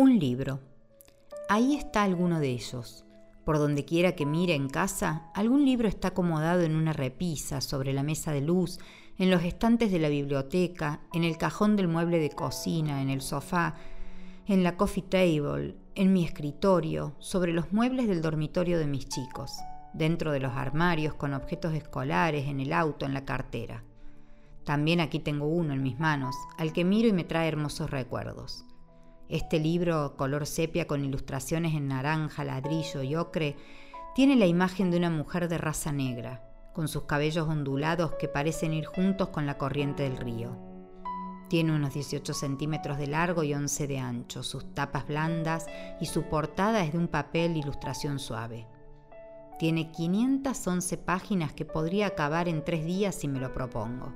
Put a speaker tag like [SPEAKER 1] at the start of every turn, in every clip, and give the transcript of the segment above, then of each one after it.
[SPEAKER 1] Un libro. Ahí está alguno de ellos. Por donde quiera que mire en casa, algún libro está acomodado en una repisa, sobre la mesa de luz, en los estantes de la biblioteca, en el cajón del mueble de cocina, en el sofá, en la coffee table, en mi escritorio, sobre los muebles del dormitorio de mis chicos, dentro de los armarios con objetos escolares, en el auto, en la cartera. También aquí tengo uno en mis manos, al que miro y me trae hermosos recuerdos. Este libro, color sepia con ilustraciones en naranja, ladrillo y ocre, tiene la imagen de una mujer de raza negra, con sus cabellos ondulados que parecen ir juntos con la corriente del río. Tiene unos 18 centímetros de largo y 11 de ancho, sus tapas blandas y su portada es de un papel ilustración suave. Tiene 511 páginas que podría acabar en tres días si me lo propongo.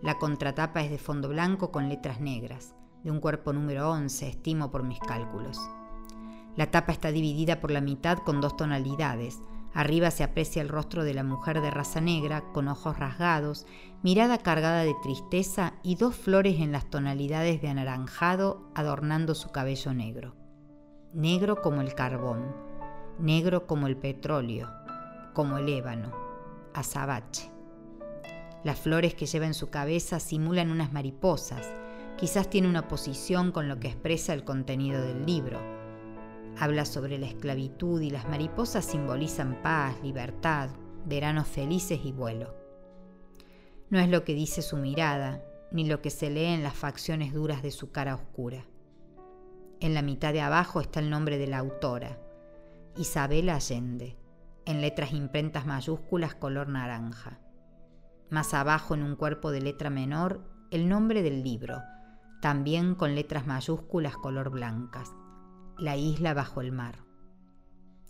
[SPEAKER 1] La contratapa es de fondo blanco con letras negras de un cuerpo número 11, estimo por mis cálculos. La tapa está dividida por la mitad con dos tonalidades. Arriba se aprecia el rostro de la mujer de raza negra, con ojos rasgados, mirada cargada de tristeza y dos flores en las tonalidades de anaranjado adornando su cabello negro. Negro como el carbón, negro como el petróleo, como el ébano, azabache. Las flores que lleva en su cabeza simulan unas mariposas, Quizás tiene una posición con lo que expresa el contenido del libro. Habla sobre la esclavitud y las mariposas simbolizan paz, libertad, veranos felices y vuelo. No es lo que dice su mirada, ni lo que se lee en las facciones duras de su cara oscura. En la mitad de abajo está el nombre de la autora, Isabel Allende, en letras imprentas mayúsculas color naranja. Más abajo, en un cuerpo de letra menor, el nombre del libro, también con letras mayúsculas color blancas, La isla bajo el mar.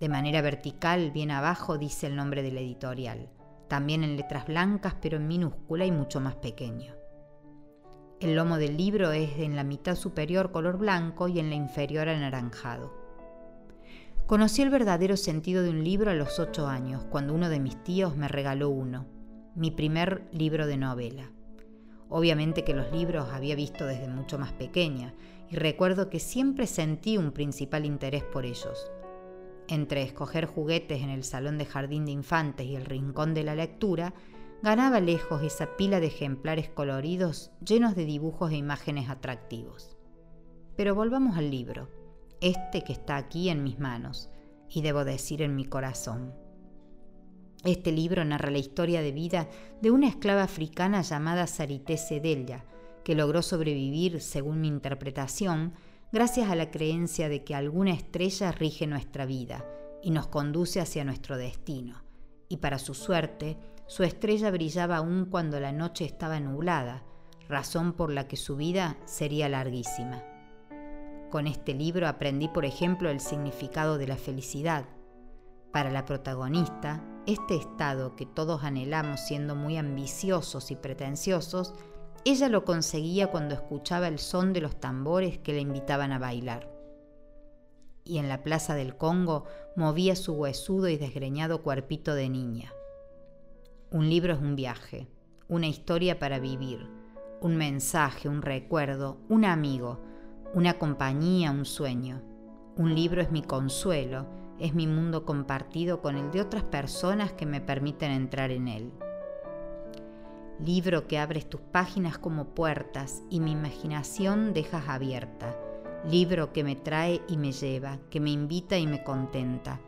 [SPEAKER 1] De manera vertical, bien abajo, dice el nombre de la editorial, también en letras blancas pero en minúscula y mucho más pequeño. El lomo del libro es en la mitad superior color blanco y en la inferior anaranjado. Conocí el verdadero sentido de un libro a los ocho años, cuando uno de mis tíos me regaló uno, mi primer libro de novela. Obviamente que los libros había visto desde mucho más pequeña y recuerdo que siempre sentí un principal interés por ellos. Entre escoger juguetes en el salón de jardín de infantes y el rincón de la lectura, ganaba lejos esa pila de ejemplares coloridos llenos de dibujos e imágenes atractivos. Pero volvamos al libro, este que está aquí en mis manos, y debo decir en mi corazón. Este libro narra la historia de vida de una esclava africana llamada Sarité Sedelia, que logró sobrevivir, según mi interpretación, gracias a la creencia de que alguna estrella rige nuestra vida y nos conduce hacia nuestro destino. Y para su suerte, su estrella brillaba aún cuando la noche estaba nublada, razón por la que su vida sería larguísima. Con este libro aprendí, por ejemplo, el significado de la felicidad. Para la protagonista, este estado que todos anhelamos siendo muy ambiciosos y pretenciosos, ella lo conseguía cuando escuchaba el son de los tambores que le invitaban a bailar. Y en la plaza del Congo movía su huesudo y desgreñado cuerpito de niña. Un libro es un viaje, una historia para vivir, un mensaje, un recuerdo, un amigo, una compañía, un sueño. Un libro es mi consuelo, es mi mundo compartido con el de otras personas que me permiten entrar en él. Libro que abres tus páginas como puertas y mi imaginación dejas abierta. Libro que me trae y me lleva, que me invita y me contenta.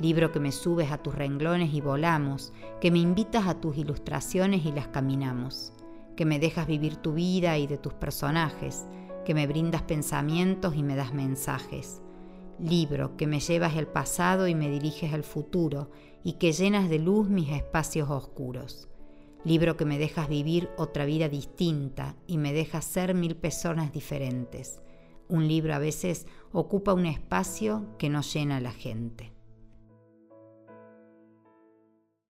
[SPEAKER 1] Libro que me subes a tus renglones y volamos, que me invitas a tus ilustraciones y las caminamos, que me dejas vivir tu vida y de tus personajes, que me brindas pensamientos y me das mensajes libro que me llevas el pasado y me diriges al futuro y que llenas de luz mis espacios oscuros. Libro que me dejas vivir otra vida distinta y me dejas ser mil personas diferentes. Un libro a veces ocupa un espacio que no llena a la gente.